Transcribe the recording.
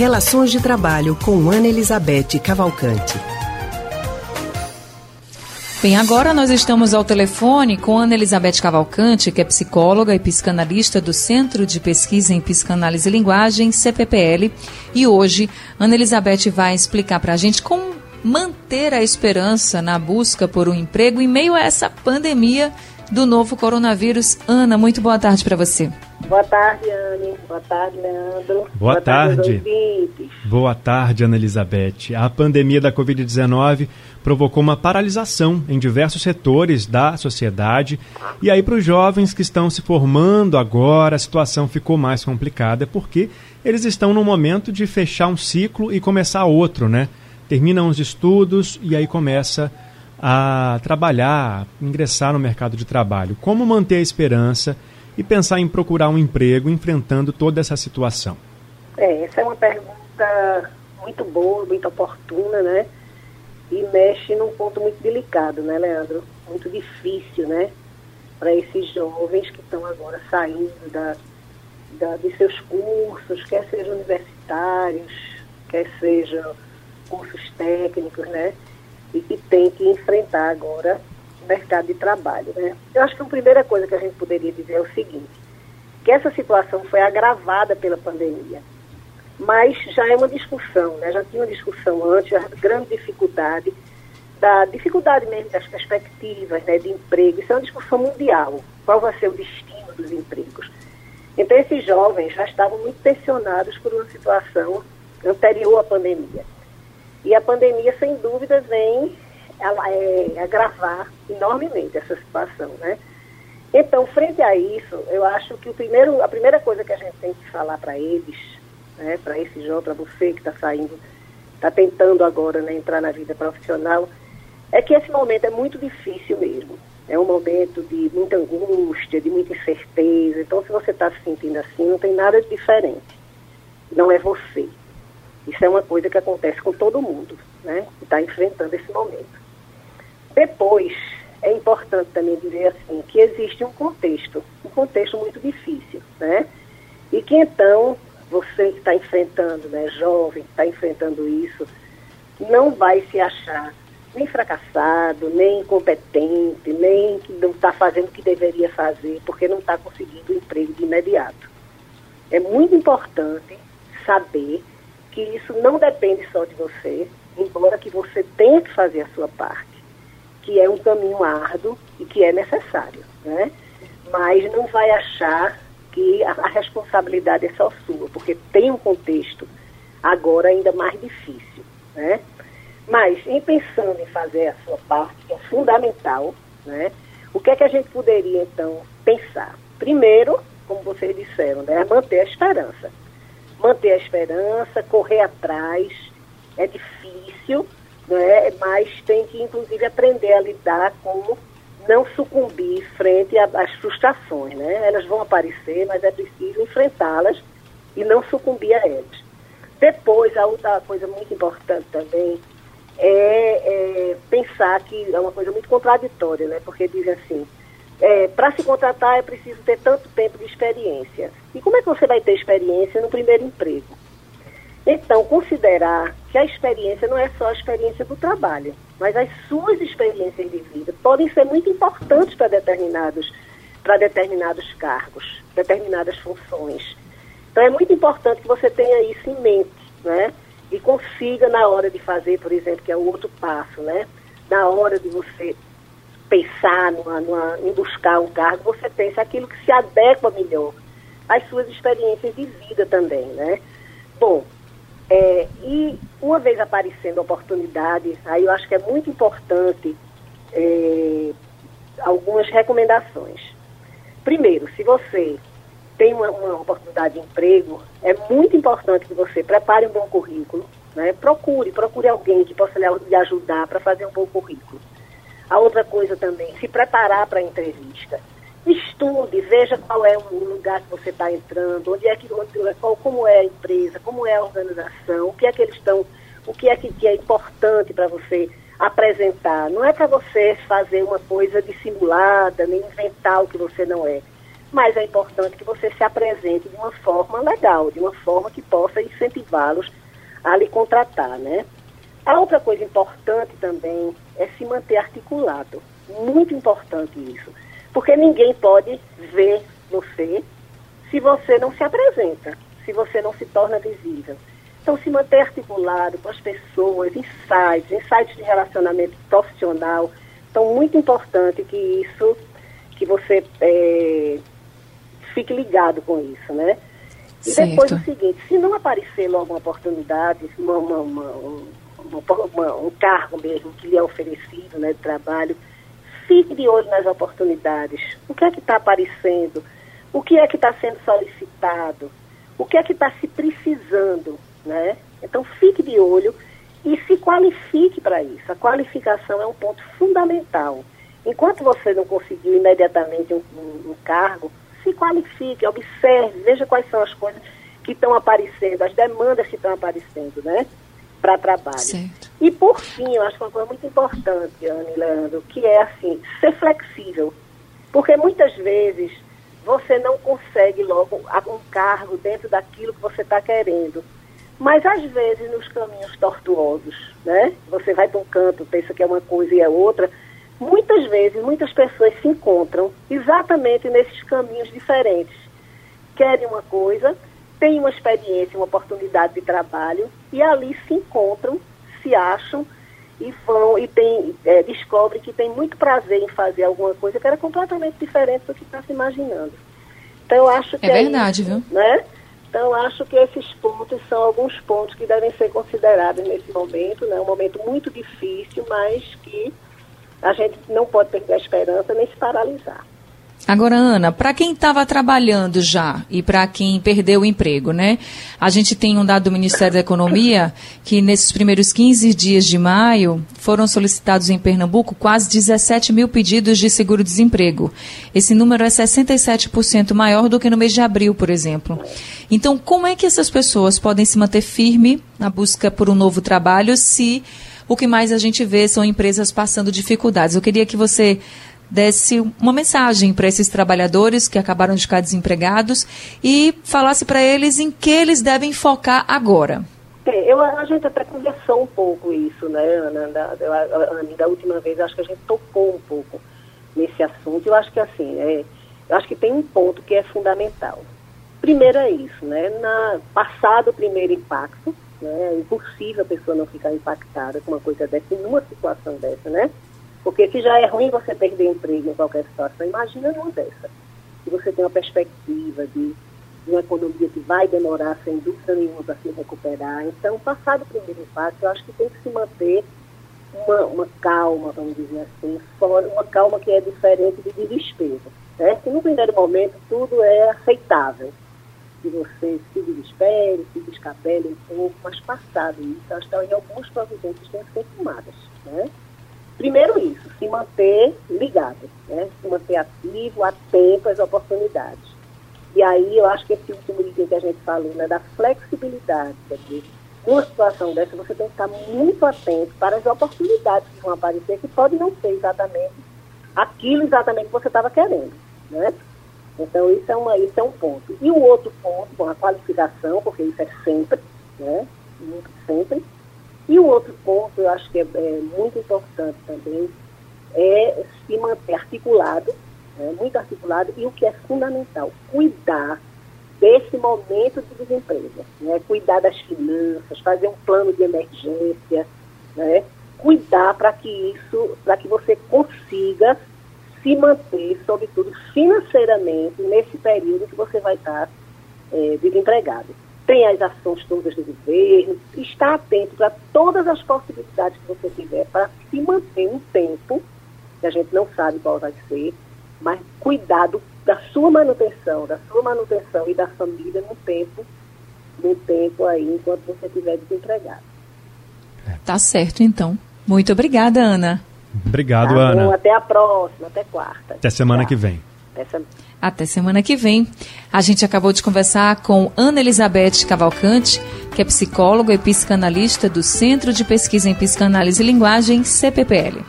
Relações de Trabalho com Ana Elizabeth Cavalcante. Bem, agora nós estamos ao telefone com Ana Elizabeth Cavalcante, que é psicóloga e psicanalista do Centro de Pesquisa em Psicanálise e Linguagem, CPPL. E hoje, Ana Elizabeth vai explicar para a gente como manter a esperança na busca por um emprego em meio a essa pandemia do novo coronavírus. Ana, muito boa tarde para você. Boa tarde, Anne. Boa tarde, Leandro. Boa, boa tarde. tarde boa tarde, Ana Elizabeth. A pandemia da Covid-19 provocou uma paralisação em diversos setores da sociedade. E aí, para os jovens que estão se formando agora, a situação ficou mais complicada, porque eles estão no momento de fechar um ciclo e começar outro, né? Terminam os estudos e aí começa a trabalhar, ingressar no mercado de trabalho. Como manter a esperança e pensar em procurar um emprego enfrentando toda essa situação? É, essa é uma pergunta muito boa, muito oportuna, né? E mexe num ponto muito delicado, né, Leandro? Muito difícil, né? Para esses jovens que estão agora saindo da, da, de seus cursos, quer sejam universitários, quer sejam cursos técnicos, né? e que tem que enfrentar agora mercado de trabalho. Né? Eu acho que a primeira coisa que a gente poderia dizer é o seguinte, que essa situação foi agravada pela pandemia, mas já é uma discussão, né? já tinha uma discussão antes, a grande dificuldade, da dificuldade mesmo das perspectivas né, de emprego, isso é uma discussão mundial, qual vai ser o destino dos empregos. Então esses jovens já estavam muito tensionados por uma situação anterior à pandemia. E a pandemia, sem dúvida, vem ela, é, agravar enormemente essa situação, né? Então, frente a isso, eu acho que o primeiro, a primeira coisa que a gente tem que falar para eles, né, para esse jovem, para você que está saindo, está tentando agora né, entrar na vida profissional, é que esse momento é muito difícil mesmo. É um momento de muita angústia, de muita incerteza. Então, se você está se sentindo assim, não tem nada de diferente. Não é você. Isso é uma coisa que acontece com todo mundo, né? Que está enfrentando esse momento. Depois, é importante também dizer assim, que existe um contexto, um contexto muito difícil, né? E que então, você que está enfrentando, né, jovem, que está enfrentando isso, não vai se achar nem fracassado, nem incompetente, nem que não está fazendo o que deveria fazer, porque não está conseguindo o emprego de imediato. É muito importante saber que isso não depende só de você, embora que você tenha que fazer a sua parte, que é um caminho árduo e que é necessário, né? Mas não vai achar que a, a responsabilidade é só sua, porque tem um contexto agora ainda mais difícil, né? Mas em pensando em fazer a sua parte, que é fundamental, né? O que é que a gente poderia então pensar? Primeiro, como vocês disseram, né, manter a esperança manter a esperança, correr atrás. É difícil, né? mas tem que, inclusive, aprender a lidar com não sucumbir frente às frustrações. Né? Elas vão aparecer, mas é preciso enfrentá-las e não sucumbir a elas. Depois, a outra coisa muito importante também é, é pensar que é uma coisa muito contraditória, né? porque dizem assim, é, para se contratar é preciso ter tanto tempo de experiência. E como é que você vai ter experiência no primeiro emprego? Então, considerar que a experiência não é só a experiência do trabalho, mas as suas experiências de vida podem ser muito importantes para determinados, para determinados cargos, determinadas funções. Então, é muito importante que você tenha isso em mente, né? E consiga, na hora de fazer, por exemplo, que é o outro passo, né? Na hora de você pensar numa, numa, em buscar um cargo, você pensa aquilo que se adequa melhor às suas experiências de vida também, né? Bom, é, e uma vez aparecendo oportunidades, aí eu acho que é muito importante é, algumas recomendações. Primeiro, se você tem uma, uma, oportunidade de emprego, é muito importante que você prepare um bom currículo, né? Procure, procure alguém que possa lhe ajudar para fazer um bom currículo. A outra coisa também, se preparar para a entrevista. Estude, veja qual é o lugar que você está entrando, onde é que, qual, como é a empresa, como é a organização, o que é que eles estão, o que é que, que é importante para você apresentar. Não é para você fazer uma coisa dissimulada, nem inventar o que você não é. mas é importante que você se apresente de uma forma legal, de uma forma que possa incentivá-los a lhe contratar, né? A outra coisa importante também é se manter articulado. Muito importante isso. Porque ninguém pode ver você se você não se apresenta, se você não se torna visível. Então, se manter articulado com as pessoas, insights, insights de relacionamento profissional. Então, muito importante que isso, que você é, fique ligado com isso, né? E certo. depois o seguinte, se não aparecer logo uma oportunidade, uma, uma, uma, um cargo mesmo que lhe é oferecido né, de trabalho, fique de olho nas oportunidades. O que é que está aparecendo? O que é que está sendo solicitado? O que é que está se precisando? Né? Então fique de olho e se qualifique para isso. A qualificação é um ponto fundamental. Enquanto você não conseguiu imediatamente um, um, um cargo, se qualifique, observe, veja quais são as coisas que estão aparecendo, as demandas que estão aparecendo, né? Para trabalho. Certo. E por fim, eu acho que uma coisa muito importante, Ana e Leandro, que é assim, ser flexível. Porque muitas vezes você não consegue logo um cargo dentro daquilo que você está querendo. Mas às vezes nos caminhos tortuosos, né? Você vai para um canto, pensa que é uma coisa e é outra. Muitas vezes, muitas pessoas se encontram exatamente nesses caminhos diferentes. Querem uma coisa, têm uma experiência, uma oportunidade de trabalho e ali se encontram, se acham e vão e tem, é, descobrem que tem muito prazer em fazer alguma coisa que era completamente diferente do que está se imaginando. Então eu acho que é, é verdade, isso, viu? Né? Então, acho que esses pontos são alguns pontos que devem ser considerados nesse momento, né? Um momento muito difícil, mas que a gente não pode perder a esperança nem se paralisar. Agora, Ana, para quem estava trabalhando já e para quem perdeu o emprego, né? A gente tem um dado do Ministério da Economia que nesses primeiros 15 dias de maio foram solicitados em Pernambuco quase 17 mil pedidos de seguro-desemprego. Esse número é 67% maior do que no mês de abril, por exemplo. Então, como é que essas pessoas podem se manter firme na busca por um novo trabalho se o que mais a gente vê são empresas passando dificuldades? Eu queria que você desse uma mensagem para esses trabalhadores que acabaram de ficar desempregados e falasse para eles em que eles devem focar agora. É, eu, a gente até conversou um pouco isso, né, Ana? Da, da, da, última vez, acho que a gente tocou um pouco nesse assunto. Eu acho que assim, é, eu acho que tem um ponto que é fundamental. Primeiro é isso, né? Na, passado o primeiro impacto, né, é impossível a pessoa não ficar impactada com uma coisa dessa, numa situação dessa, né? Porque se já é ruim você perder emprego em qualquer situação, imagina numa dessa. Se você tem uma perspectiva de, de uma economia que vai demorar, sem dúvida nenhuma, para se recuperar. Então, passado o primeiro impacto, eu acho que tem que se manter uma, uma calma, vamos dizer assim, fora, uma calma que é diferente de desespero. Certo? E no primeiro momento, tudo é aceitável. Que você se desespere, se descabele um pouco, mas passado isso, acho que algumas providências têm que ser tomadas. Né? Primeiro isso, se manter ligado, né? se manter ativo, atento às oportunidades. E aí eu acho que esse último item que a gente falou, né, da flexibilidade, dizer, numa situação dessa você tem que estar muito atento para as oportunidades que vão aparecer, que podem não ser exatamente aquilo exatamente que você estava querendo. Né? Então isso é, uma, isso é um ponto. E o outro ponto, bom, a qualificação, porque isso é sempre, né? Muito sempre e o outro ponto, eu acho que é, é muito importante também, é se manter articulado, né, muito articulado, e o que é fundamental, cuidar desse momento de desemprego, né, cuidar das finanças, fazer um plano de emergência, né, cuidar para que isso, para que você consiga se manter, sobretudo financeiramente, nesse período que você vai estar é, desempregado tem as ações todas do governo, está atento para todas as possibilidades que você tiver para se manter um tempo, que a gente não sabe qual vai ser, mas cuidado da sua manutenção, da sua manutenção e da família no tempo, no tempo aí, enquanto você estiver desempregado. Tá certo, então. Muito obrigada, Ana. Obrigado, tá Ana. até a próxima, até quarta. Até semana Tchau. que vem. Até semana. Que vem. A gente acabou de conversar com Ana Elizabeth Cavalcante, que é psicóloga e psicanalista do Centro de Pesquisa em Psicanálise e Linguagem, CPPL.